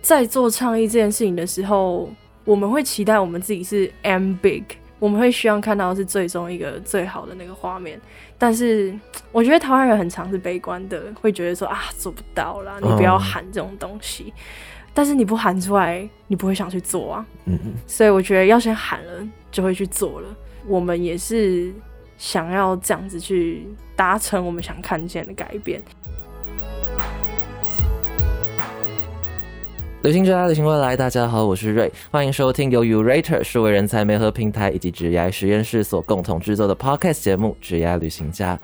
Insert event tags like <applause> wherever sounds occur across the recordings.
在做倡议这件事情的时候，我们会期待我们自己是 am big，我们会希望看到是最终一个最好的那个画面。但是我觉得台湾人很常是悲观的，会觉得说啊做不到啦，你不要喊这种东西。但是你不喊出来，你不会想去做啊。嗯嗯。所以我觉得要先喊了，就会去做了。我们也是想要这样子去达成我们想看见的改变。旅行之家，旅行未来，大家好，我是瑞，欢迎收听由 Urater 数位人才媒合平台以及职涯实验室所共同制作的 Podcast 节目《职涯旅行家》。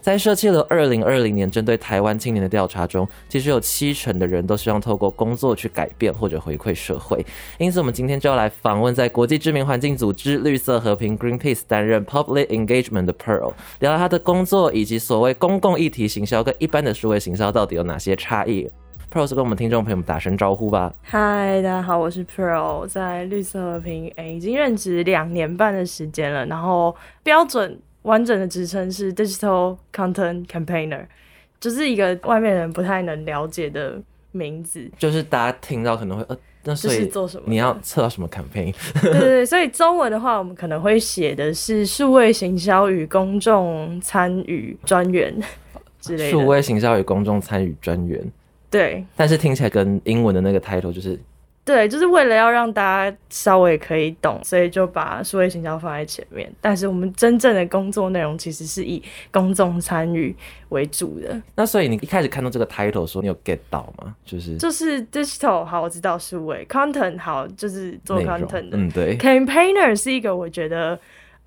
在社企了二零二零年针对台湾青年的调查中，其实有七成的人都希望透过工作去改变或者回馈社会。因此，我们今天就要来访问在国际知名环境组织绿色和平 Greenpeace 担任 Public Engagement 的 Pearl，聊聊他的工作以及所谓公共议题行销跟一般的数位行销到底有哪些差异。Pearl 跟我们听众朋友们打声招呼吧。嗨，大家好，我是 Pearl，在绿色和平诶已经任职两年半的时间了。然后标准完整的职称是 Digital Content Campaigner，就是一个外面人不太能了解的名字。就是大家听到可能会呃，那所以做什么？你要测到什么 campaign？对对对，所以中文的话，我们可能会写的是数位行销与公众参与专员之类的。数位行销与公众参与专员。对，但是听起来跟英文的那个 title 就是，对，就是为了要让大家稍微可以懂，所以就把数位形销放在前面。但是我们真正的工作内容其实是以公众参与为主的。那所以你一开始看到这个 title 说你有 get 到吗？就是就是 digital 好，我知道数位 content 好，就是做 content 的。嗯，对。campaigner 是一个我觉得。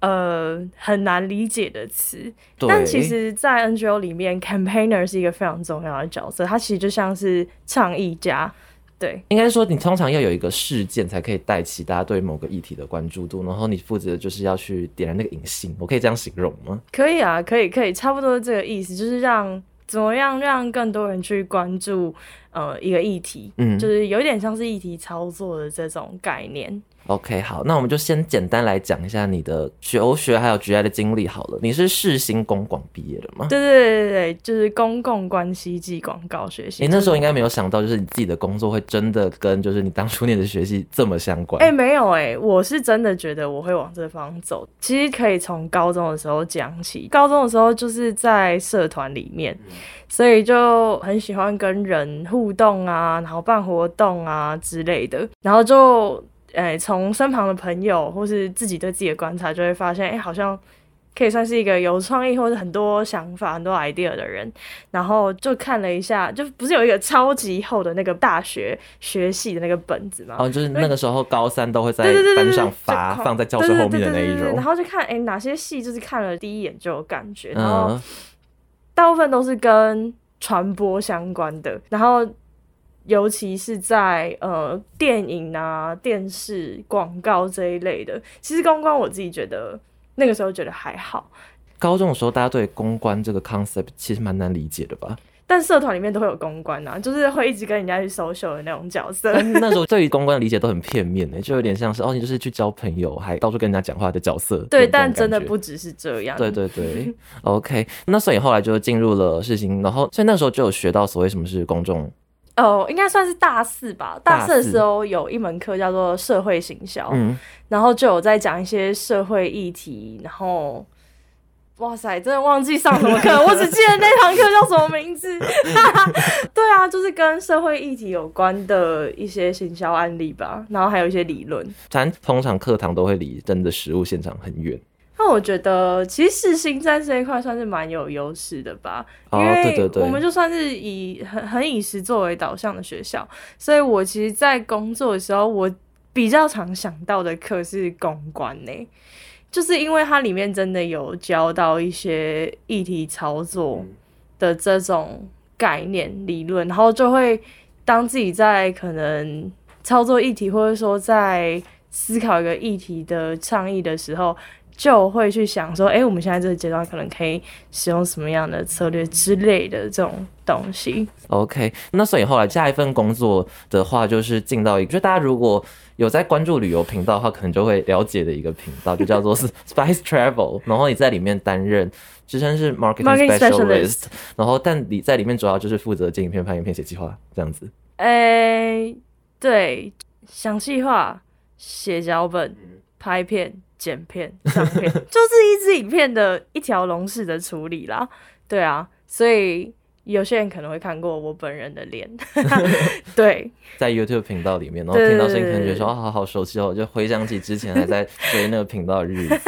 呃，很难理解的词，但其实，在 NGO 里面，campaigner 是一个非常重要的角色，他其实就像是倡议家。对，应该说，你通常要有一个事件，才可以带起大家对某个议题的关注度，然后你负责的就是要去点燃那个引信，我可以这样形容吗？可以啊，可以，可以，差不多这个意思，就是让怎么样让更多人去关注呃一个议题，嗯，就是有点像是议题操作的这种概念。OK，好，那我们就先简单来讲一下你的求学还有 GI 的经历好了。你是世新公广毕业的吗？对对对对对，就是公共关系暨广告学习。你那时候应该没有想到，就是你自己的工作会真的跟就是你当初念的学习这么相关。哎，没有哎，我是真的觉得我会往这方走。其实可以从高中的时候讲起，高中的时候就是在社团里面，所以就很喜欢跟人互动啊，然后办活动啊之类的，然后就。哎，从身旁的朋友或是自己对自己的观察，就会发现，哎，好像可以算是一个有创意或者很多想法、很多 idea 的人。然后就看了一下，就不是有一个超级厚的那个大学学系的那个本子吗？哦，就是那个时候高三都会在班上发，放在教室后面的那一种。然后就看，哎，哪些系就是看了第一眼就有感觉，然后大部分都是跟传播相关的，然后。尤其是在呃电影啊、电视广告这一类的，其实公关我自己觉得那个时候觉得还好。高中的时候，大家对公关这个 concept 其实蛮难理解的吧？但社团里面都会有公关啊，就是会一直跟人家去 social 的那种角色。那时候对于公关的理解都很片面的，就有点像是哦，你就是去交朋友，还到处跟人家讲话的角色。对，但真的不只是这样。对对对，OK。那所以后来就进入了事情，然后所以那时候就有学到所谓什么是公众。哦，应该算是大四吧。大四的时候有一门课叫做社会行销，然后就有在讲一些社会议题。然后，哇塞，真的忘记上什么课，我只记得那堂课叫什么名字。<laughs> 对啊，就是跟社会议题有关的一些行销案例吧，然后还有一些理论。咱通常课堂都会离真的实物现场很远。那我觉得，其实新在这一块算是蛮有优势的吧，因为我们就算是以很很以实作为导向的学校，所以我其实，在工作的时候，我比较常想到的课是公关呢，就是因为它里面真的有教到一些议题操作的这种概念理论，然后就会当自己在可能操作议题，或者说在思考一个议题的倡议的时候。就会去想说，哎，我们现在这个阶段可能可以使用什么样的策略之类的这种东西。OK，那所以后来下一份工作的话，就是进到一个，就大家如果有在关注旅游频道的话，可能就会了解的一个频道，就叫做是 <laughs> Spice Travel。然后你在里面担任，职称是 Marketing Specialist。然后但你在里面主要就是负责剪影片、拍影片、写计划这样子。诶。对，想计划写脚本、拍片、剪片、上片，就是一支影片的一条龙式的处理啦。对啊，所以。有些人可能会看过我本人的脸，<laughs> 对，在 YouTube 频道里面，然后听到声音，可能觉得说啊，好好熟悉哦，就回想起之前还在 <laughs> 追那个频道的日 <laughs> 子。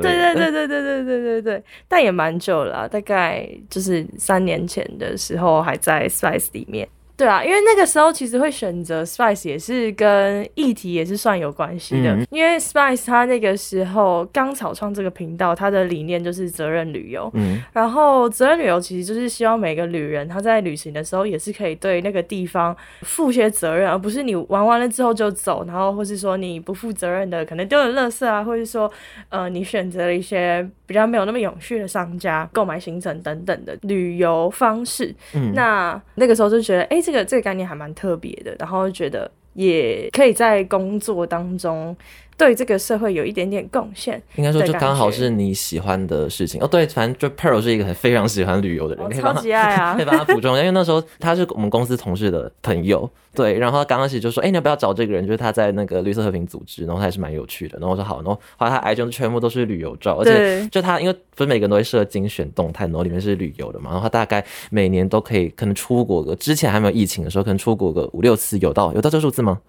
对对对对对对对对对，但也蛮久了，大概就是三年前的时候还在 Spice 里面。对啊，因为那个时候其实会选择 Spice 也是跟议题也是算有关系的。因为 Spice 他那个时候刚草创这个频道，他的理念就是责任旅游。嗯，然后责任旅游其实就是希望每个旅人他在旅行的时候也是可以对那个地方负些责任，而不是你玩完了之后就走，然后或是说你不负责任的可能丢了垃圾啊，或是说呃你选择了一些比较没有那么永续的商家购买行程等等的旅游方式。嗯，那那个时候就觉得哎。这个这个概念还蛮特别的，然后觉得也可以在工作当中。对这个社会有一点点贡献，应该说就刚好是你喜欢的事情哦。对，反正就 Pearl 是一个很非常喜欢旅游的人，超级爱啊，<laughs> 可以帮他补充。因为那时候他是我们公司同事的朋友，对，然后他刚开始就说：“哎，你要不要找这个人？就是他在那个绿色和平组织，然后他也是蛮有趣的。”然后我说：“好。”然后后来他 IG 全部都是旅游照，而且就他因为不是每个人都会设精选动态，然后里面是旅游的嘛，然后他大概每年都可以可能出国个，之前还没有疫情的时候，可能出国个五六次，有到有到这数字吗？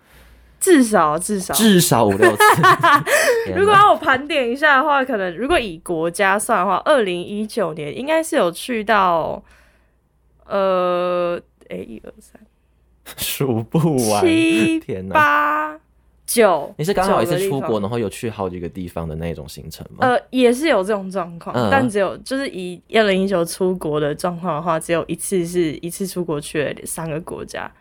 至少至少至少五六次。<laughs> 如果要我盘点一下的话，可能如果以国家算的话，二零一九年应该是有去到，呃，哎，一二三，数不完，七八九。你是刚好一次出国，然后有去好几个地方的那种行程吗？呃，也是有这种状况，但只有就是以二零一九出国的状况的话，只有一次是一次出国去了三个国家。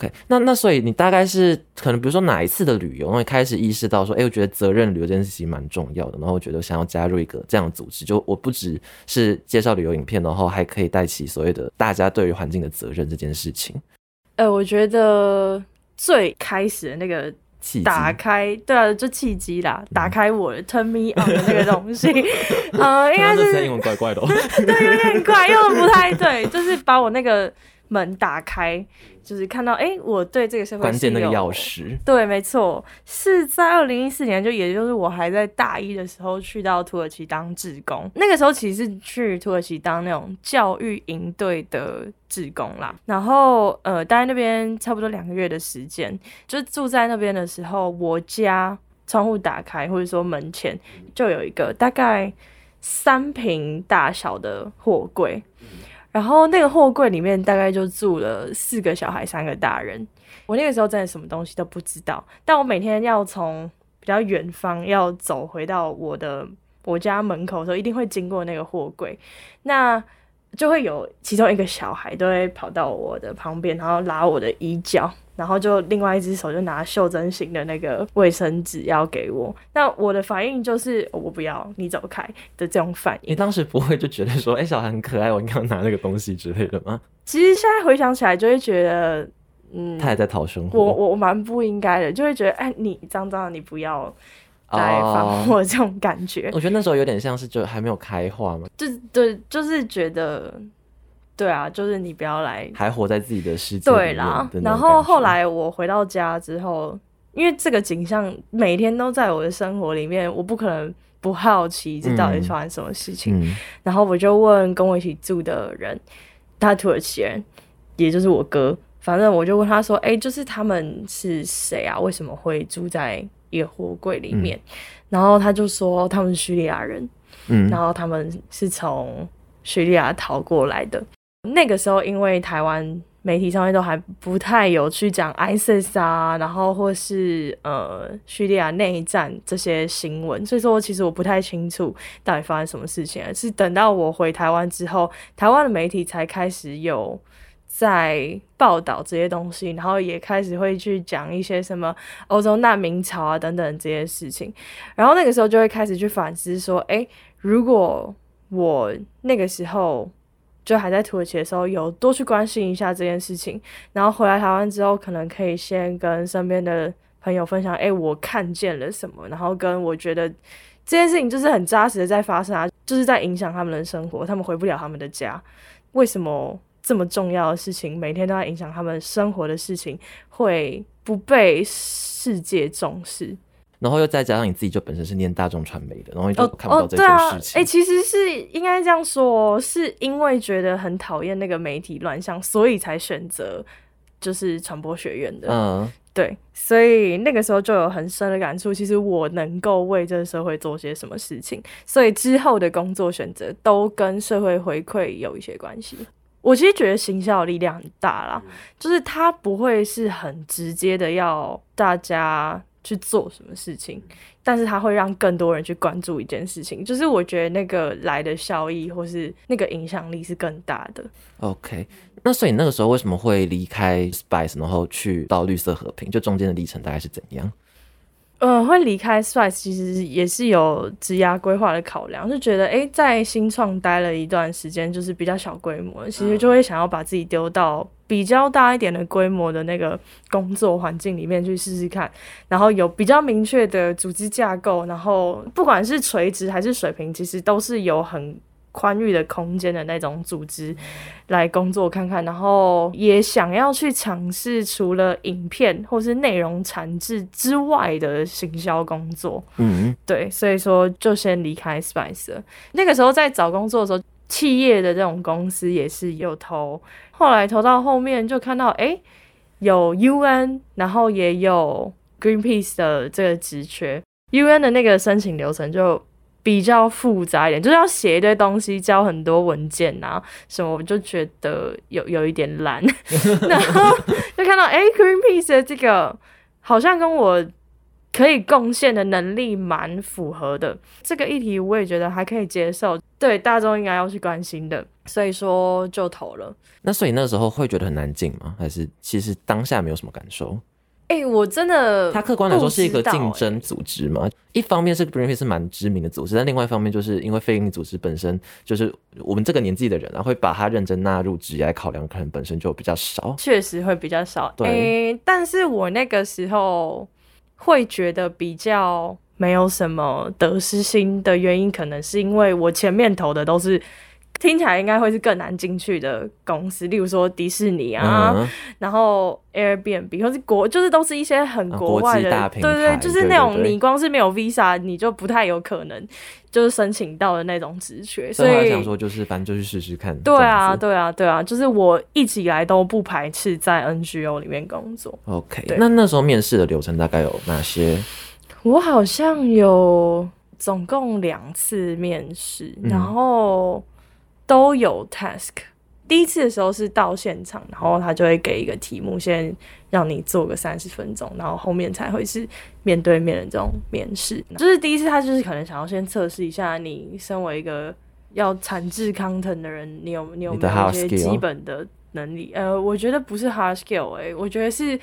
OK，那那所以你大概是可能比如说哪一次的旅游，然后开始意识到说，哎，我觉得责任旅游这件事情蛮重要的，然后我觉得想要加入一个这样的组织，就我不只是介绍旅游影片，然后还可以带起所谓的大家对于环境的责任这件事情。呃，我觉得最开始的那个打开，对啊，就契机啦，打开我 turn me on 的那个东西，<laughs> 呃，应该是英文怪怪的，<laughs> 对，有点怪，用的不太对，就是把我那个门打开。就是看到，哎，我对这个社会关键那个钥匙，对，没错，是在二零一四年，就也就是我还在大一的时候，去到土耳其当志工。那个时候其实是去土耳其当那种教育营队的志工啦。然后，呃，待在那边差不多两个月的时间，就住在那边的时候，我家窗户打开，或者说门前就有一个大概三平大小的货柜。然后那个货柜里面大概就住了四个小孩，三个大人。我那个时候真的什么东西都不知道，但我每天要从比较远方要走回到我的我家门口的时候，一定会经过那个货柜，那就会有其中一个小孩都会跑到我的旁边，然后拉我的衣角。然后就另外一只手就拿袖珍型的那个卫生纸要给我，那我的反应就是我不要，你走开的这种反应。<laughs> 你当时不会就觉得说，哎，小孩很可爱，我应该拿那个东西之类的吗？其实现在回想起来，就会觉得，嗯，他也在讨生活。我我蛮不应该的，就会觉得，哎，你脏脏的，你不要来烦我这种感觉。我觉得那时候有点像是就还没有开化嘛，就对，就是觉得。对啊，就是你不要来，还活在自己的世界。对啦，然后后来我回到家之后，因为这个景象每天都在我的生活里面，我不可能不好奇这到底发生什么事情。然后我就问跟我一起住的人，他土耳其人，也就是我哥。反正我就问他说：“哎，就是他们是谁啊？为什么会住在一个货柜里面？”然后他就说他们是叙利亚人，嗯，然后他们是从叙利亚逃过来的。那个时候，因为台湾媒体上面都还不太有去讲 ISIS 啊，然后或是呃叙利亚内战这些新闻，所以说其实我不太清楚到底发生什么事情。是等到我回台湾之后，台湾的媒体才开始有在报道这些东西，然后也开始会去讲一些什么欧洲难民潮啊等等这些事情。然后那个时候就会开始去反思说，哎，如果我那个时候。就还在土耳其的时候，有多去关心一下这件事情，然后回来台湾之后，可能可以先跟身边的朋友分享，哎，我看见了什么，然后跟我觉得这件事情就是很扎实的在发生啊，就是在影响他们的生活，他们回不了他们的家，为什么这么重要的事情，每天都在影响他们生活的事情，会不被世界重视。然后又再加上你自己就本身是念大众传媒的，然后你就看不到这件事情。哎，其实是应该这样说，是因为觉得很讨厌那个媒体乱象，所以才选择就是传播学院的。嗯，对，所以那个时候就有很深的感触，其实我能够为这个社会做些什么事情，所以之后的工作选择都跟社会回馈有一些关系。我其实觉得行销的力量很大啦，就是它不会是很直接的要大家。去做什么事情，但是它会让更多人去关注一件事情，就是我觉得那个来的效益或是那个影响力是更大的。OK，那所以那个时候为什么会离开 Spice，然后去到绿色和平？就中间的历程大概是怎样？呃，会离开 Spice 其实也是有职涯规划的考量，就觉得哎，在新创待了一段时间，就是比较小规模，其实就会想要把自己丢到。比较大一点的规模的那个工作环境里面去试试看，然后有比较明确的组织架构，然后不管是垂直还是水平，其实都是有很宽裕的空间的那种组织来工作看看，然后也想要去尝试除了影片或是内容产制之外的行销工作。嗯，对，所以说就先离开 Spice。那个时候在找工作的时候。企业的这种公司也是有投，后来投到后面就看到，哎，有 UN，然后也有 Greenpeace 的这个职缺，UN 的那个申请流程就比较复杂一点，就是要写一堆东西，交很多文件啊什么，我就觉得有有一点懒，<laughs> 然后就看到，哎，Greenpeace 的这个好像跟我。可以贡献的能力蛮符合的，这个议题我也觉得还可以接受，对大众应该要去关心的，所以说就投了。那所以那时候会觉得很难进吗？还是其实当下没有什么感受？哎，我真的，它客观来说是一个竞争组织嘛。一方面是 Greenpeace 是蛮知名的组织，但另外一方面就是因为非营利组织本身就是我们这个年纪的人啊，会把它认真纳入职业考量，可能本身就比较少，确实会比较少。对，但是我那个时候。会觉得比较没有什么得失心的原因，可能是因为我前面投的都是听起来应该会是更难进去的公司，例如说迪士尼啊，然后 Airbnb 或是国，就是都是一些很国外的，对对对，就是那种你光是没有 Visa，你就不太有可能就是申请到的那种职缺。所以我想说，就是反正就去试试看。对啊，对啊，对啊，就是我一直以来都不排斥在 NGO 里面工作。OK，那那时候面试的流程大概有哪些？我好像有总共两次面试，然后。都有 task。第一次的时候是到现场，然后他就会给一个题目，先让你做个三十分钟，然后后面才会是面对面的这种面试。就是第一次，他就是可能想要先测试一下你身为一个要产制 content 的人，你有你有没有一些基本的能力？呃，我觉得不是 hard skill，哎，我觉得是。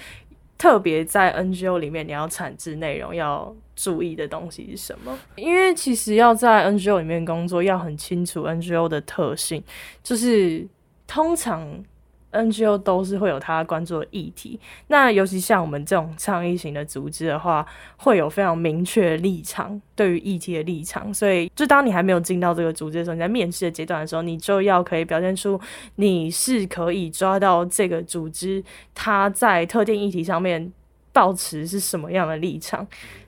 特别在 NGO 里面，你要产制内容要注意的东西是什么？因为其实要在 NGO 里面工作，要很清楚 NGO 的特性，就是通常。NGO 都是会有他关注的议题，那尤其像我们这种倡议型的组织的话，会有非常明确的立场，对于议题的立场。所以，就当你还没有进到这个组织的时候，你在面试的阶段的时候，你就要可以表现出你是可以抓到这个组织它在特定议题上面保持是什么样的立场。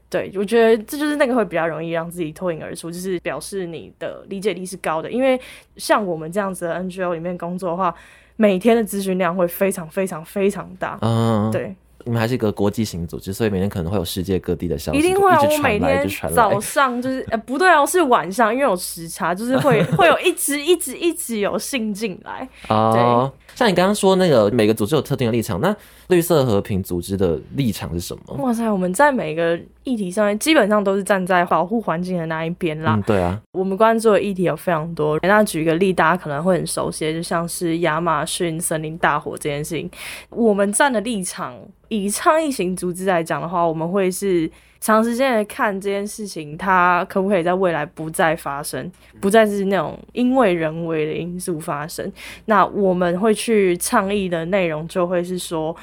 对我觉得这就是那个会比较容易让自己脱颖而出，就是表示你的理解力是高的。因为像我们这样子的 NGO 里面工作的话。每天的咨询量会非常非常非常大，嗯，对，你们还是一个国际型组织，所以每天可能会有世界各地的消息，一定会啊！我每天早上就是，呃，不对哦，是晚上，因为有时差，就是会 <laughs> 会有一直一直一直有信进来，哦。像你刚刚说那个每个组织有特定的立场，那绿色和平组织的立场是什么？哇塞，我们在每个议题上面基本上都是站在保护环境的那一边啦。对啊，我们关注的议题有非常多。那举个例，大家可能会很熟悉，就像是亚马逊森林大火这件事情，我们站的立场，以倡议型组织来讲的话，我们会是。长时间来看这件事情，它可不可以在未来不再发生，不再是那种因为人为的因素发生？那我们会去倡议的内容就会是说，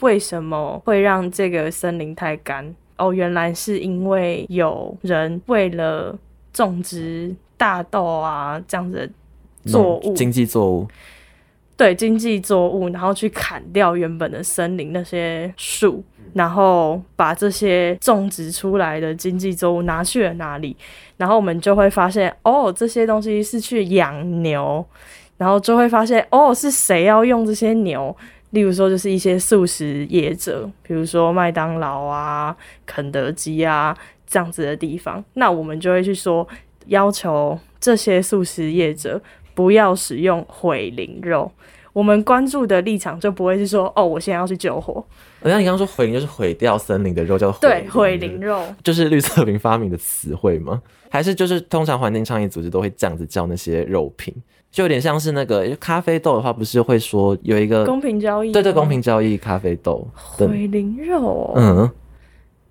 为什么会让这个森林太干？哦，原来是因为有人为了种植大豆啊这样子的作物，经济作物。对经济作物，然后去砍掉原本的森林那些树，然后把这些种植出来的经济作物拿去了哪里？然后我们就会发现，哦，这些东西是去养牛，然后就会发现，哦，是谁要用这些牛？例如说，就是一些素食业者，比如说麦当劳啊、肯德基啊这样子的地方，那我们就会去说，要求这些素食业者。不要使用毁林肉，我们关注的立场就不会是说，哦，我现在要去救火。而且你刚刚说毁林就是毁掉森林的肉，叫对毁林肉，就是绿色瓶发明的词汇吗？还是就是通常环境倡议组织都会这样子叫那些肉品，就有点像是那个咖啡豆的话，不是会说有一个公平交易？对对，公平交易咖啡豆毁林肉，嗯。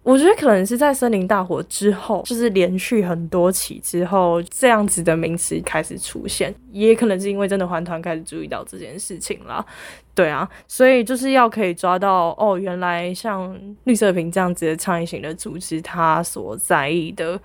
我觉得可能是在森林大火之后，就是连续很多起之后，这样子的名词开始出现，也可能是因为真的环团开始注意到这件事情了。对啊，所以就是要可以抓到哦，原来像绿色瓶这样子的倡议型的组织，它所在意的，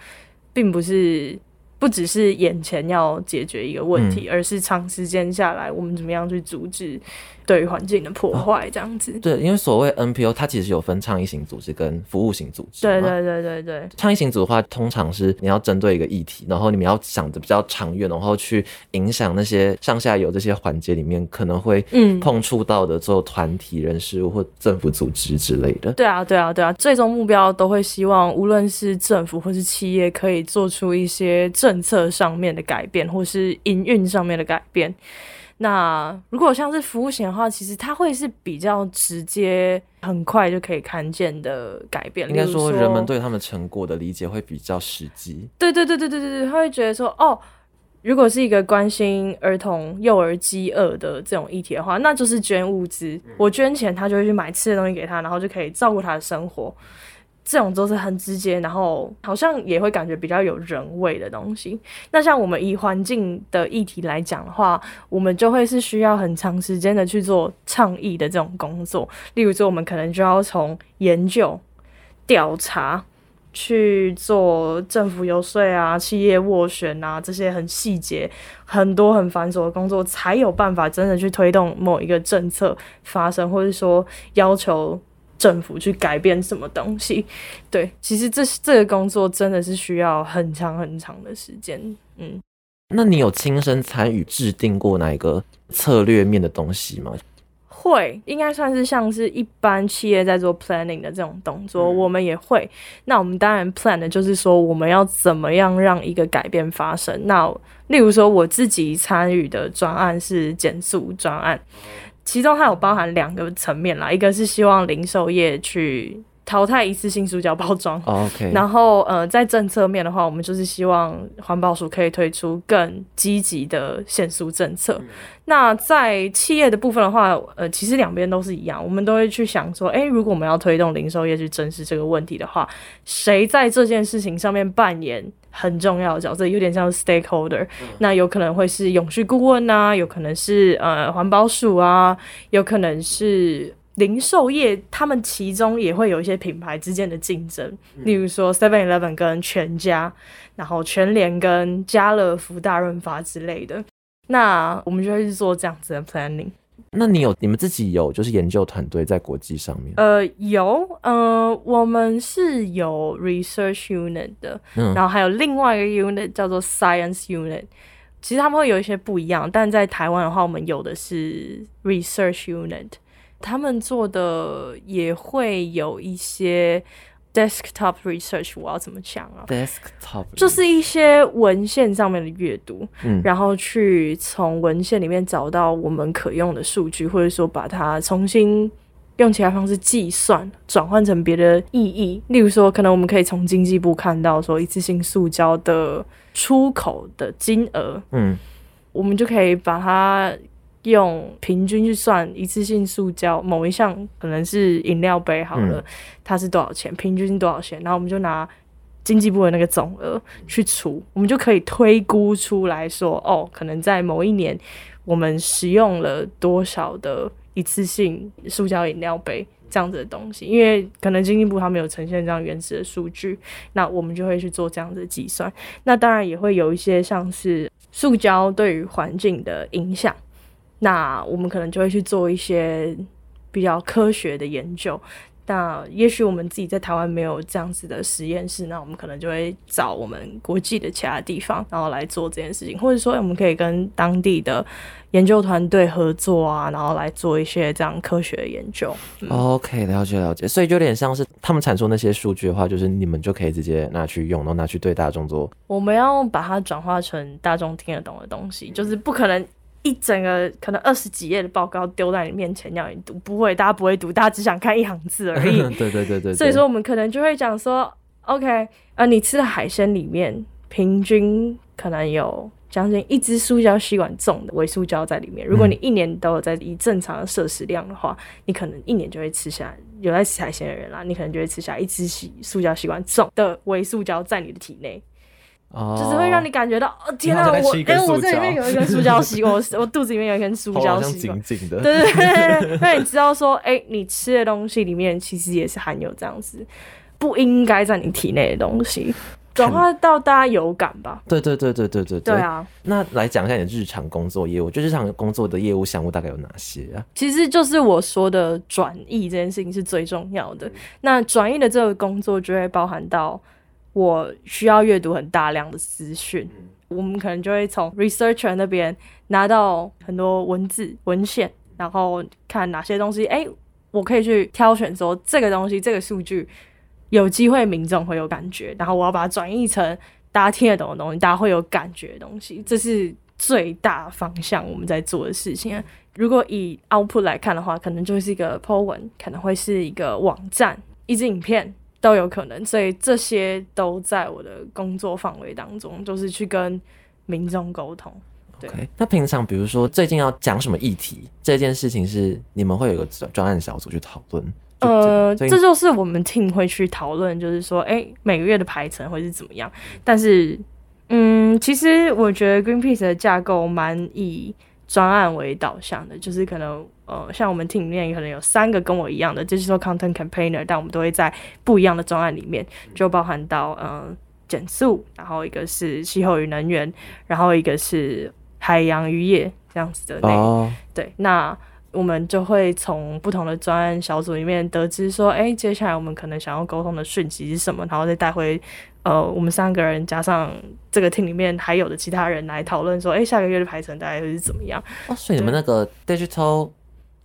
并不是。不只是眼前要解决一个问题，而是长时间下来，我们怎么样去阻止对于环境的破坏？这样子。对，因为所谓 NPO，它其实有分倡议型组织跟服务型组织。对对对对对。倡议型组的话，通常是你要针对一个议题，然后你们要想的比较长远，然后去影响那些上下游这些环节里面可能会碰触到的做团体人士或政府组织之类的。对啊，对啊，对啊，最终目标都会希望，无论是政府或是企业，可以做出一些。政策上面的改变，或是营运上面的改变。那如果像是服务型的话，其实它会是比较直接、很快就可以看见的改变。应该说，人们对他们成果的理解会比较实际。对对对对对对对，他会觉得说，哦，如果是一个关心儿童、幼儿饥饿的这种议题的话，那就是捐物资。我捐钱，他就会去买吃的东西给他，然后就可以照顾他的生活。这种都是很直接，然后好像也会感觉比较有人味的东西。那像我们以环境的议题来讲的话，我们就会是需要很长时间的去做倡议的这种工作。例如说，我们可能就要从研究、调查去做政府游说啊、企业斡旋啊这些很细节、很多很繁琐的工作，才有办法真的去推动某一个政策发生，或者说要求。政府去改变什么东西？对，其实这这个工作真的是需要很长很长的时间。嗯，那你有亲身参与制定过哪一个策略面的东西吗？会，应该算是像是一般企业在做 planning 的这种动作，我们也会。那我们当然 plan 的就是说，我们要怎么样让一个改变发生？那例如说，我自己参与的专案是减速专案。其中它有包含两个层面啦，一个是希望零售业去淘汰一次性塑胶包装，OK，然后呃，在政策面的话，我们就是希望环保署可以推出更积极的限塑政策。那在企业的部分的话，呃，其实两边都是一样，我们都会去想说，诶，如果我们要推动零售业去正视这个问题的话，谁在这件事情上面扮演？很重要的角色，有点像 stakeholder，那有可能会是永续顾问啊，有可能是呃环保署啊，有可能是零售业，他们其中也会有一些品牌之间的竞争，例如说 Seven Eleven 跟全家，然后全联跟家乐福、大润发之类的，那我们就会去做这样子的 planning。那你有你们自己有就是研究团队在国际上面？呃，有，呃，我们是有 research unit 的，然后还有另外一个 unit 叫做 science unit。其实他们会有一些不一样，但在台湾的话，我们有的是 research unit，他们做的也会有一些。Desktop research 我要怎么讲啊？Desktop 就是一些文献上面的阅读，嗯，然后去从文献里面找到我们可用的数据，或者说把它重新用其他方式计算，转换成别的意义。例如说，可能我们可以从经济部看到说一次性塑胶的出口的金额，嗯，我们就可以把它。用平均去算一次性塑胶某一项可能是饮料杯好了，它是多少钱？平均多少钱？然后我们就拿经济部的那个总额去除，我们就可以推估出来说，哦，可能在某一年我们使用了多少的一次性塑胶饮料杯这样子的东西。因为可能经济部他们有呈现这样原始的数据，那我们就会去做这样的计算。那当然也会有一些像是塑胶对于环境的影响。那我们可能就会去做一些比较科学的研究。那也许我们自己在台湾没有这样子的实验室，那我们可能就会找我们国际的其他地方，然后来做这件事情，或者说我们可以跟当地的研究团队合作啊，然后来做一些这样科学的研究。OK，了解了解，所以就有点像是他们产出那些数据的话，就是你们就可以直接拿去用，然后拿去对大众做。我们要把它转化成大众听得懂的东西，就是不可能。一整个可能二十几页的报告丢在你面前要你读，不会，大家不会读，大家只想看一行字而已。<laughs> 对对对对。所以说我们可能就会讲说，OK，呃，你吃的海鲜里面平均可能有将近一只塑胶吸管重的微塑胶在里面。如果你一年都有在以正常的摄食量的话，你可能一年就会吃下有在吃海鲜的人啦，你可能就会吃下一只吸塑胶吸管重的微塑胶在你的体内。就是会让你感觉到，哦天啊，我哎，我这里面有一根塑胶吸，我我肚子里面有一根 <laughs> 塑胶吸管，紧紧的，对对对，让你知道说，哎，你吃的东西里面其实也是含有这样子不应该在你体内的东西，转化到大家有感吧。对对对对对对对啊！那来讲一下你的日常工作业务，就日常工作的业务项目大概有哪些啊？其实就是我说的转译这件事情是最重要的。那转译的这个工作就会包含到。我需要阅读很大量的资讯，我们可能就会从 researcher 那边拿到很多文字文献，然后看哪些东西，哎，我可以去挑选说这个东西这个数据有机会民众会有感觉，然后我要把它转译成大家听得懂的东西，大家会有感觉的东西，这是最大方向我们在做的事情。如果以 output 来看的话，可能就是一个 po 文，可能会是一个网站，一支影片。都有可能，所以这些都在我的工作范围当中，就是去跟民众沟通。OK，那平常比如说最近要讲什么议题，这件事情是你们会有个专案小组去讨论？呃，这就是我们 team 会去讨论，就是说，哎，每个月的排程会是怎么样？但是，嗯，其实我觉得 Greenpeace 的架构蛮以专案为导向的，就是可能。呃，像我们 team 里面可能有三个跟我一样的 digital content campaigner，但我们都会在不一样的专案里面，就包含到呃减速，然后一个是气候与能源，然后一个是海洋渔业这样子的内容。对，那我们就会从不同的专案小组里面得知说，哎，接下来我们可能想要沟通的讯息是什么，然后再带回呃我们三个人加上这个 team 里面还有的其他人来讨论说，哎，下个月的排程大概会是怎么样？哦，所以你们那个 digital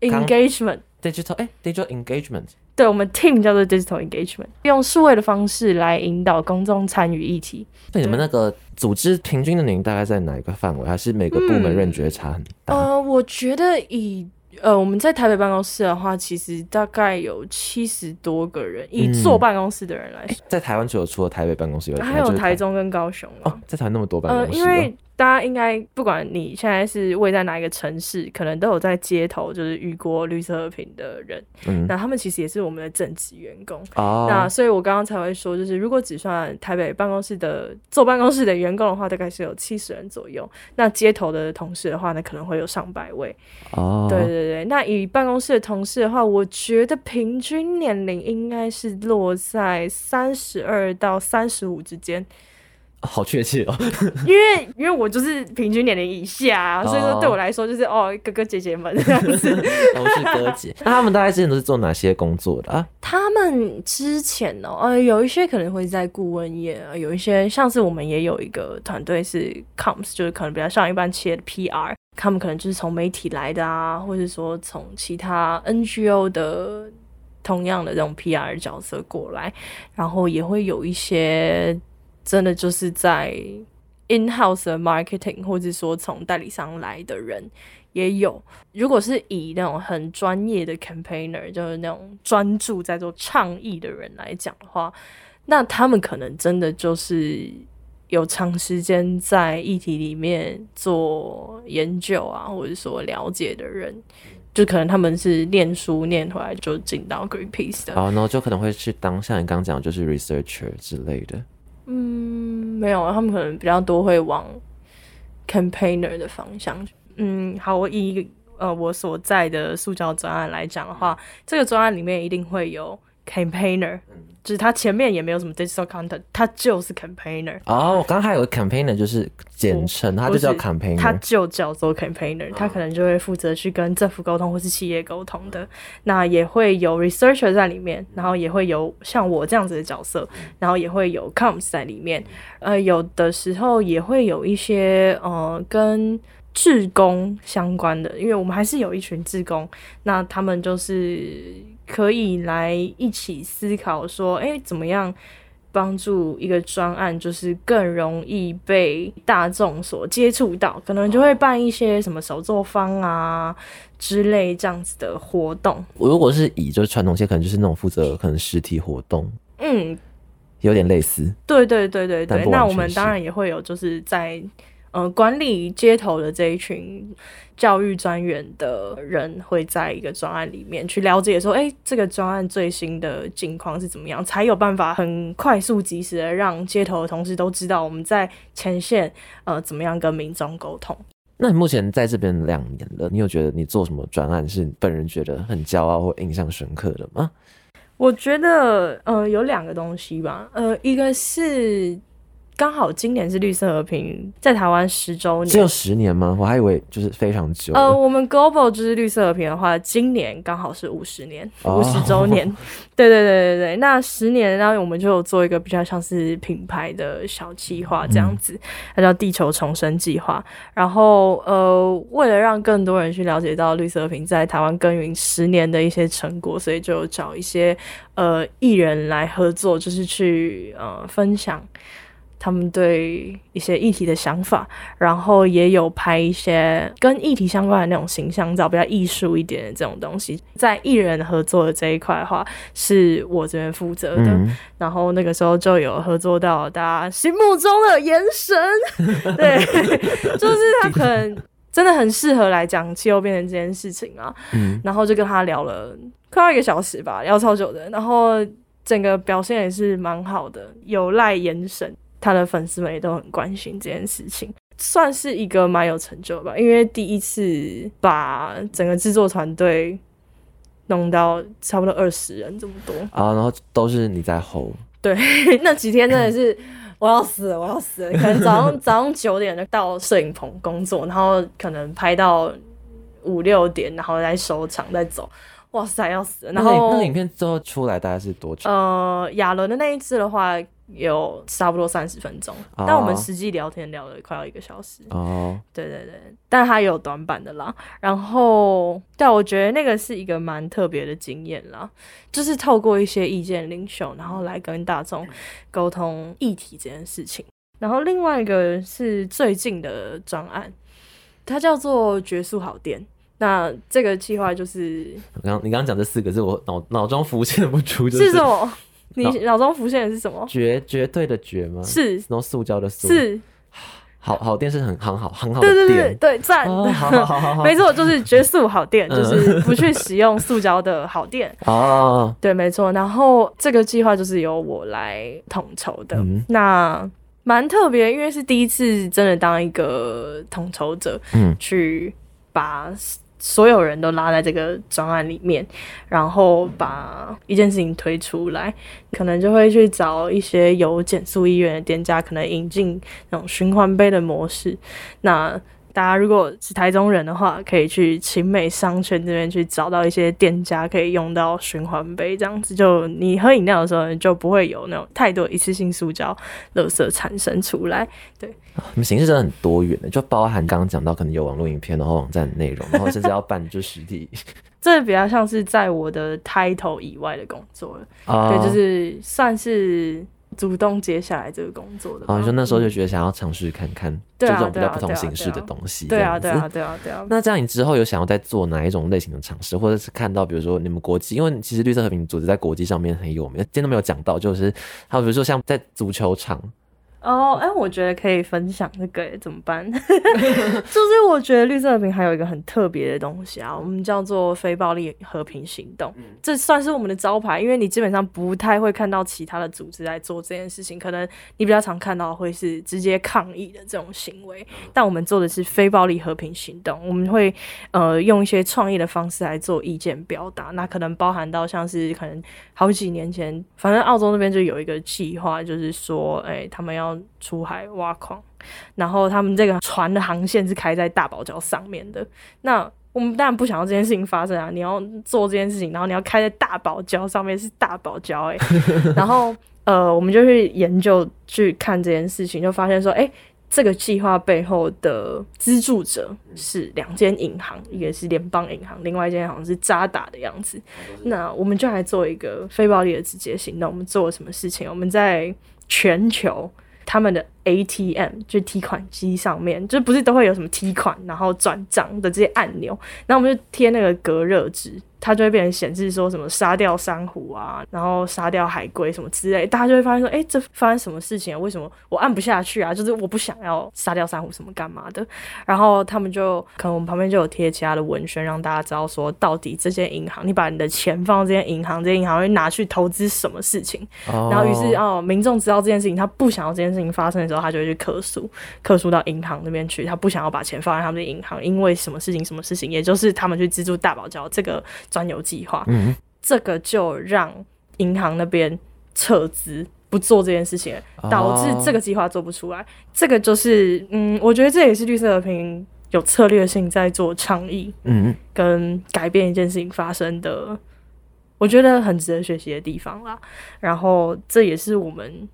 Engagement，digital 哎，digital engagement，对我们 team 叫做 digital engagement，用数位的方式来引导公众参与议题。对，你们那个组织平均的年龄大概在哪一个范围？还是每个部门认觉差很大？呃，我觉得以呃我们在台北办公室的话，其实大概有七十多个人，以坐办公室的人来说，在台湾只有除了台北办公室，还有台中跟高雄哦，在台那么多办公室，因为。大家应该不管你现在是位在哪一个城市，可能都有在街头就是遇过绿色和平的人。嗯，那他们其实也是我们的正职员工。哦，那所以我刚刚才会说，就是如果只算台北办公室的坐办公室的员工的话，大概是有七十人左右。那街头的同事的话呢，可能会有上百位。哦，对对对。那以办公室的同事的话，我觉得平均年龄应该是落在三十二到三十五之间。好确切哦，<laughs> 因为因为我就是平均年龄以下，所以说对我来说就是哦哥哥姐姐们这样子，都 <laughs> 是哥姐。<laughs> 那他们大概之前都是做哪些工作的啊？他们之前哦，呃，有一些可能会在顾问业，有一些像是我们也有一个团队是 coms，就是可能比较像一般企业的 PR，他们可能就是从媒体来的啊，或者说从其他 NGO 的同样的这种 PR 角色过来，然后也会有一些。真的就是在 in house 的 marketing，或者说从代理商来的人也有。如果是以那种很专业的 campaigner，就是那种专注在做倡议的人来讲的话，那他们可能真的就是有长时间在议题里面做研究啊，或者说了解的人，就可能他们是念书念回来就进到 Greenpeace 的。然后就可能会去当像你刚刚讲，就是 researcher 之类的。嗯，没有，他们可能比较多会往 campaigner 的方向。嗯，好，我以呃我所在的塑胶专案来讲的话，这个专案里面一定会有 campaigner。就是他前面也没有什么 digital content，他就是 campaigner。哦，我刚刚还有个 campaigner，就是简称，他就叫 campaigner，他就叫做 campaigner。他可能就会负责去跟政府沟通或是企业沟通的。那也会有 researcher 在里面，然后也会有像我这样子的角色，然后也会有 coms 在里面。呃，有的时候也会有一些呃跟志工相关的，因为我们还是有一群志工，那他们就是。可以来一起思考说，哎，怎么样帮助一个专案，就是更容易被大众所接触到？可能就会办一些什么手作坊啊之类这样子的活动。如果是以就是传统些，可能就是那种负责可能实体活动，嗯，有点类似。对对对对对，那我们当然也会有，就是在。呃，管理街头的这一群教育专员的人会在一个专案里面去了解，说，哎，这个专案最新的境况是怎么样，才有办法很快速及时的让街头的同事都知道我们在前线呃怎么样跟民众沟通。那你目前在这边两年了，你有觉得你做什么专案是本人觉得很骄傲或印象深刻的吗？我觉得呃有两个东西吧，呃，一个是。刚好今年是绿色和平在台湾十周年，只有十年吗？我还以为就是非常久。呃，我们 Global 就是绿色和平的话，今年刚好是五十年，五十周年。<laughs> 对对对对对，那十年，然后我们就有做一个比较像是品牌的小计划这样子，它叫地球重生计划。然后呃，为了让更多人去了解到绿色和平在台湾耕耘十年的一些成果，所以就找一些呃艺人来合作，就是去呃分享。他们对一些议题的想法，然后也有拍一些跟议题相关的那种形象照，比较艺术一点的这种东西。在艺人合作的这一块的话，是我这边负责的。然后那个时候就有合作到大家心目中的眼神，对，就是他可能真的很适合来讲气候变成这件事情啊。嗯，然后就跟他聊了快要一个小时吧，聊超久的。然后整个表现也是蛮好的，有赖眼神。他的粉丝们也都很关心这件事情，算是一个蛮有成就吧。因为第一次把整个制作团队弄到差不多二十人这么多啊，然后都是你在吼。对，<laughs> 那几天真的是 <laughs> 我要死了，我要死了。可能早上 <laughs> 早上九点就到摄影棚工作，然后可能拍到五六点，然后再收场再走。哇塞，要死！然后那个影片最后出来大概是多久？呃，亚伦的那一次的话。有差不多三十分钟，但我们实际聊天聊了快要一个小时。哦，对对对，但它有短板的啦。然后，但我觉得那个是一个蛮特别的经验啦，就是透过一些意见领袖，然后来跟大众沟通议题这件事情。然后另外一个是最近的专案，它叫做“绝速好店”。那这个计划就是，刚你刚刚讲这四个字，我脑脑中浮现不出，是什么？你脑中浮现的是什么？绝绝对的绝吗？是，然后塑胶的塑。是，好好店是很很好很好的店。对对对对，赞。好好好好，没错，就是绝塑好店，就是不去使用塑胶的好店。哦，对，没错。然后这个计划就是由我来统筹的，那蛮特别，因为是第一次真的当一个统筹者，嗯，去把。所有人都拉在这个专案里面，然后把一件事情推出来，可能就会去找一些有减速意愿的店家，可能引进那种循环杯的模式。那大家如果是台中人的话，可以去晴美商圈这边去找到一些店家可以用到循环杯，这样子就你喝饮料的时候就不会有那种太多一次性塑胶垃圾产生出来。对，你们形式真的很多元的，就包含刚刚讲到可能有网络影片，然后网站内容，然后甚至要办就实体。<laughs> 这比较像是在我的 title 以外的工作了，对，就是算是。主动接下来这个工作的，啊，就那时候就觉得想要尝试看看这种比较不同形式的东西，对啊，对啊，对啊，对啊。那这样你之后有想要再做哪一种类型的尝试，或者是看到比如说你们国际，因为其实绿色和平组织在国际上面很有名，今天都没有讲到，就是还有比如说像在足球场，哦，哎，我觉得可以分享这个，怎么办？<laughs> 就是我觉得绿色和平还有一个很特别的东西啊，我们叫做非暴力和平行动，这算是我们的招牌，因为你基本上不太会看到其他的组织来做这件事情，可能你比较常看到会是直接抗议的这种行为，但我们做的是非暴力和平行动，我们会呃用一些创意的方式来做意见表达，那可能包含到像是可能好几年前，反正澳洲那边就有一个计划，就是说，哎，他们要出海挖矿，然后他们这个船的航线是开在大堡礁上面的。那我们当然不想要这件事情发生啊！你要做这件事情，然后你要开在大堡礁上面，是大堡礁哎。<laughs> 然后呃，我们就去研究去看这件事情，就发现说，哎，这个计划背后的资助者是两间银行，一个是联邦银行，另外一间好像是渣打的样子。那我们就来做一个非暴力的直接行动。我们做了什么事情？我们在全球他们的 ATM 就提款机上面，就不是都会有什么提款然后转账的这些按钮，那我们就贴那个隔热纸。它就会变成显示说什么杀掉珊瑚啊，然后杀掉海龟什么之类，大家就会发现说，哎，这发生什么事情啊？为什么我按不下去啊？就是我不想要杀掉珊瑚什么干嘛的。然后他们就可能我们旁边就有贴其他的文宣，让大家知道说，到底这些银行，你把你的钱放到这些银行，这些银行会拿去投资什么事情？然后于是哦，民众知道这件事情，他不想要这件事情发生的时候，他就会去客诉，客诉到银行那边去，他不想要把钱放在他们的银行，因为什么事情？什么事情？也就是他们去资助大堡礁这个。专有计划，嗯，这个就让银行那边撤资不做这件事情，导致这个计划做不出来。这个就是，嗯，我觉得这也是绿色和平有策略性在做倡议，嗯，跟改变一件事情发生的，我觉得很值得学习的地方啦。然后这也是我们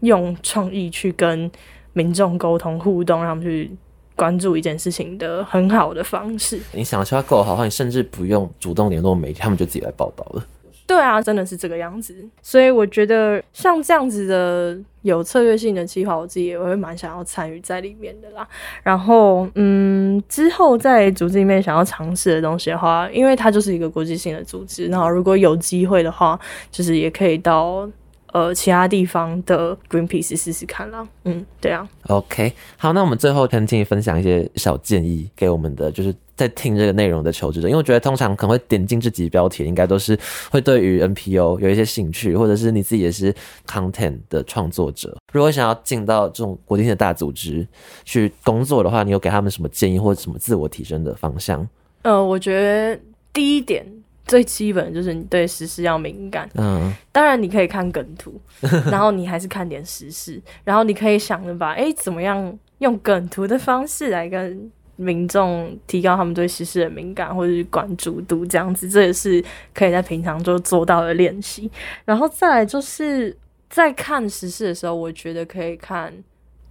用创意去跟民众沟通互动，让他们去。关注一件事情的很好的方式，你想要够好的话，你甚至不用主动联络媒体，他们就自己来报道了。对啊，真的是这个样子。所以我觉得像这样子的有策略性的计划，我自己也会蛮想要参与在里面的啦。然后，嗯，之后在组织里面想要尝试的东西的话，因为它就是一个国际性的组织，然后如果有机会的话，就是也可以到。呃，其他地方的 Greenpeace 试试看啦。嗯，对啊。OK，好，那我们最后跟请你分享一些小建议给我们的，就是在听这个内容的求职者，因为我觉得通常可能会点进这集标题，应该都是会对于 NPO 有一些兴趣，或者是你自己也是 content 的创作者。如果想要进到这种国际性的大组织去工作的话，你有给他们什么建议或者什么自我提升的方向？呃，我觉得第一点。最基本的就是你对时事要敏感，嗯，当然你可以看梗图，<laughs> 然后你还是看点时事，然后你可以想着吧，哎，怎么样用梗图的方式来跟民众提高他们对时事的敏感或者是关注度，这样子，这也是可以在平常就做到的练习。然后再来就是在看时事的时候，我觉得可以看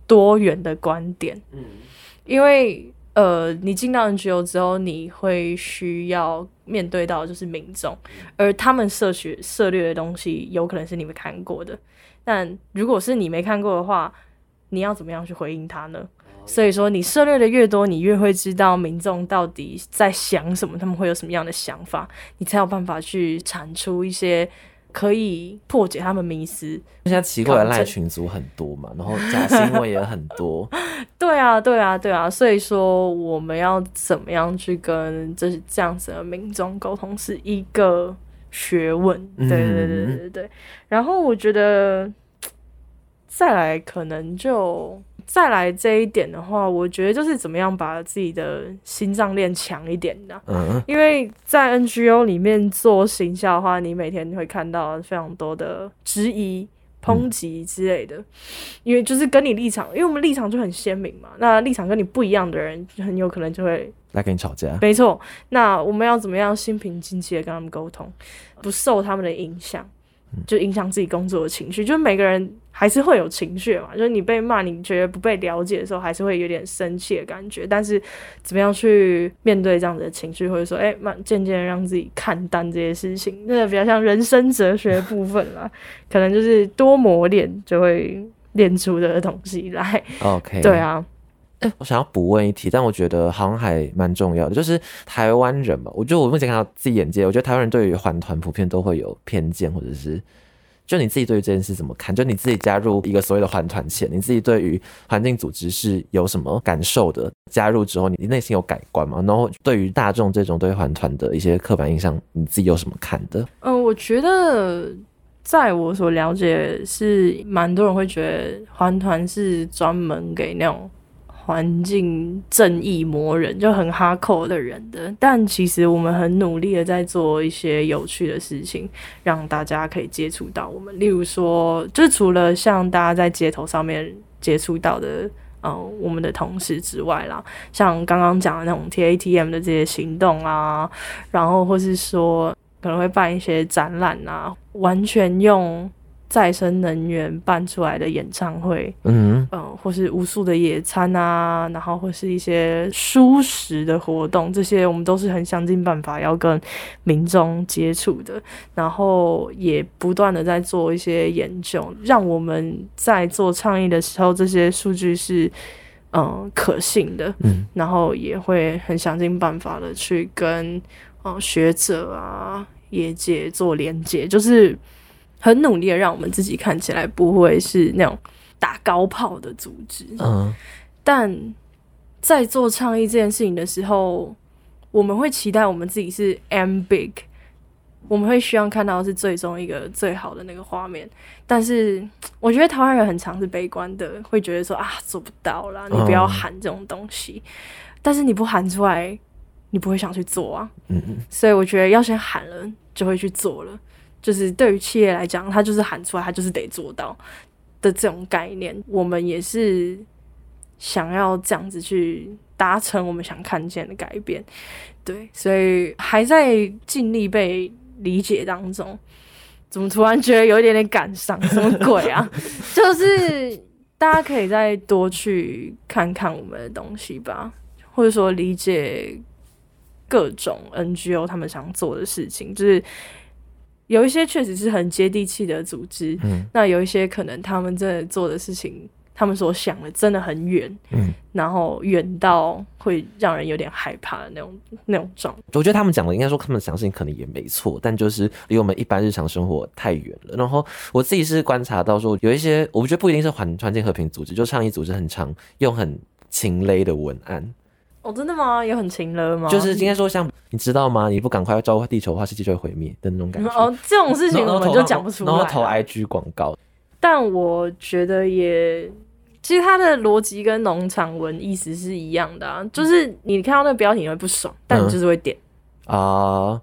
多元的观点，嗯，因为。呃，你进到 NGO 之后，你会需要面对到就是民众，而他们涉取涉猎的东西有可能是你没看过的。但如果是你没看过的话，你要怎么样去回应他呢？所以说，你涉猎的越多，你越会知道民众到底在想什么，他们会有什么样的想法，你才有办法去产出一些。可以破解他们迷思。现在奇怪的赖群组很多嘛，然后假新闻也很多。<laughs> 对啊，对啊，对啊。所以说，我们要怎么样去跟这这样子的民众沟通，是一个学问。对对对对对。然后我觉得，再来可能就。再来这一点的话，我觉得就是怎么样把自己的心脏练强一点的。嗯，因为在 NGO 里面做行销的话，你每天会看到非常多的质疑、抨击之类的。因为就是跟你立场，因为我们立场就很鲜明嘛。那立场跟你不一样的人，就很有可能就会来跟你吵架。没错，那我们要怎么样心平气和跟他们沟通，不受他们的影响？就影响自己工作的情绪，就是每个人还是会有情绪嘛。就是你被骂，你觉得不被了解的时候，还是会有点生气的感觉。但是怎么样去面对这样子的情绪，或者说，哎，慢渐渐让自己看淡这些事情，那个比较像人生哲学部分啦。可能就是多磨练，就会练出的东西来。OK，对啊。哎，我想要补问一题，但我觉得好像还蛮重要的，就是台湾人嘛。我觉得我目前看到自己眼界，我觉得台湾人对于环团普遍都会有偏见，或者是就你自己对于这件事怎么看？就你自己加入一个所谓的环团前，你自己对于环境组织是有什么感受的？加入之后，你内心有改观吗？然后对于大众这种对环团的一些刻板印象，你自己有什么看的？嗯，我觉得在我所了解，是蛮多人会觉得环团是专门给那种。环境正义魔人就很哈口的人的，但其实我们很努力的在做一些有趣的事情，让大家可以接触到我们。例如说，就除了像大家在街头上面接触到的，嗯，我们的同事之外啦，像刚刚讲的那种 T A T M 的这些行动啊，然后或是说可能会办一些展览啊，完全用。再生能源办出来的演唱会，嗯嗯，或是无数的野餐啊，然后或是一些舒适的活动，这些我们都是很想尽办法要跟民众接触的，然后也不断的在做一些研究，让我们在做倡议的时候，这些数据是嗯可信的，嗯，然后也会很想尽办法的去跟嗯学者啊业界做连接，就是。很努力的让我们自己看起来不会是那种打高炮的组织，嗯，但在做倡议这件事情的时候，我们会期待我们自己是 am big，我们会希望看到是最终一个最好的那个画面。但是我觉得台湾人很常是悲观的，会觉得说啊做不到啦，你不要喊这种东西。但是你不喊出来，你不会想去做啊，嗯嗯，所以我觉得要先喊了，就会去做了。就是对于企业来讲，他就是喊出来，他就是得做到的这种概念。我们也是想要这样子去达成我们想看见的改变，对，所以还在尽力被理解当中。怎么突然觉得有一点点感伤？什么鬼啊？<laughs> 就是大家可以再多去看看我们的东西吧，或者说理解各种 NGO 他们想做的事情，就是。有一些确实是很接地气的组织，嗯，那有一些可能他们真的做的事情，他们所想的真的很远，嗯，然后远到会让人有点害怕的那种那种状。我觉得他们讲的应该说他们想事情可能也没错，但就是离我们一般日常生活太远了。然后我自己是观察到说，有一些我觉得不一定是环环境和平组织，就倡议组织很常用很情勒的文案。哦，真的吗？有很勤了吗？就是应该说，像你知道吗？你不赶快照顾地球的话，世界就会毁灭的那种感觉。哦，这种事情我们就讲不出来。然后投 IG 广告，但我觉得也，其实它的逻辑跟农场文意思是一样的啊。就是你看到那个标题你会不爽，但你就是会点啊。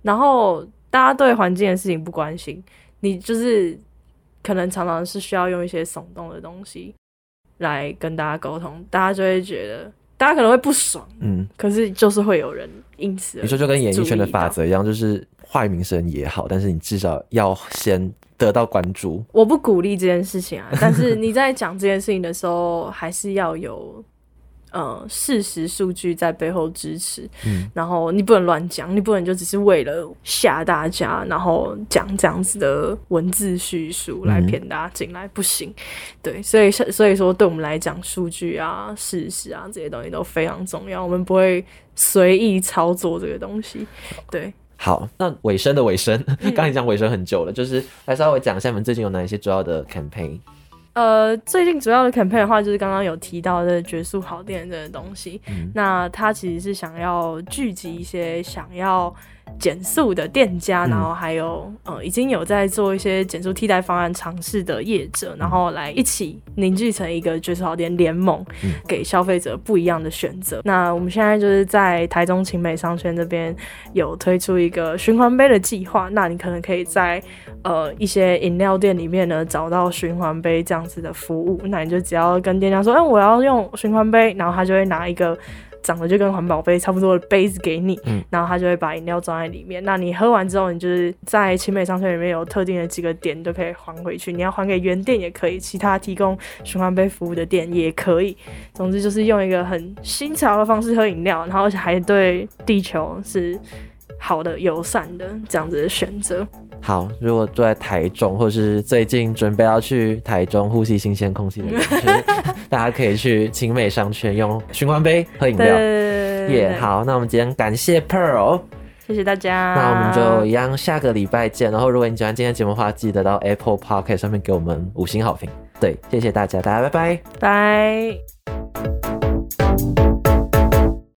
然后大家对环境的事情不关心，你就是可能常常是需要用一些耸动的东西来跟大家沟通，大家就会觉得。大家可能会不爽，嗯，可是就是会有人因此你说就跟演艺圈的法则一样，就是坏名声也好，但是你至少要先得到关注。<laughs> 我不鼓励这件事情啊，但是你在讲这件事情的时候，还是要有。嗯，事实数据在背后支持，嗯，然后你不能乱讲，你不能就只是为了吓大家，然后讲这样子的文字叙述来骗大家进来，不行，对，所以所以说对我们来讲，数据啊、事实啊这些东西都非常重要，我们不会随意操作这个东西，对。好，那尾声的尾声，<laughs> 刚才讲尾声很久了，就是来稍微讲一下你们最近有哪一些主要的 campaign。呃，最近主要的 campaign 的话，就是刚刚有提到的绝速好店这个东西。那它其实是想要聚集一些想要。减速的店家，然后还有呃已经有在做一些减速替代方案尝试的业者，然后来一起凝聚成一个绝好店联盟，给消费者不一样的选择。那我们现在就是在台中晴美商圈这边有推出一个循环杯的计划，那你可能可以在呃一些饮料店里面呢找到循环杯这样子的服务，那你就只要跟店家说，哎，我要用循环杯，然后他就会拿一个。长得就跟环保杯差不多的杯子给你，然后他就会把饮料装在里面。那你喝完之后，你就是在青美商圈里面有特定的几个点都可以还回去。你要还给原店也可以，其他提供循环杯服务的店也可以。总之就是用一个很新潮的方式喝饮料，然后而且还对地球是好的、友善的这样子的选择。好，如果住在台中，或是最近准备要去台中呼吸新鲜空气的人，大家可以去青美商圈用循环杯喝饮料。耶，好，那我们今天感谢 Pearl，谢谢大家。那我们就一样，下个礼拜见。然后，如果你喜欢今天节目的话，记得到 Apple Podcast 上面给我们五星好评。对，谢谢大家，大家拜拜，拜。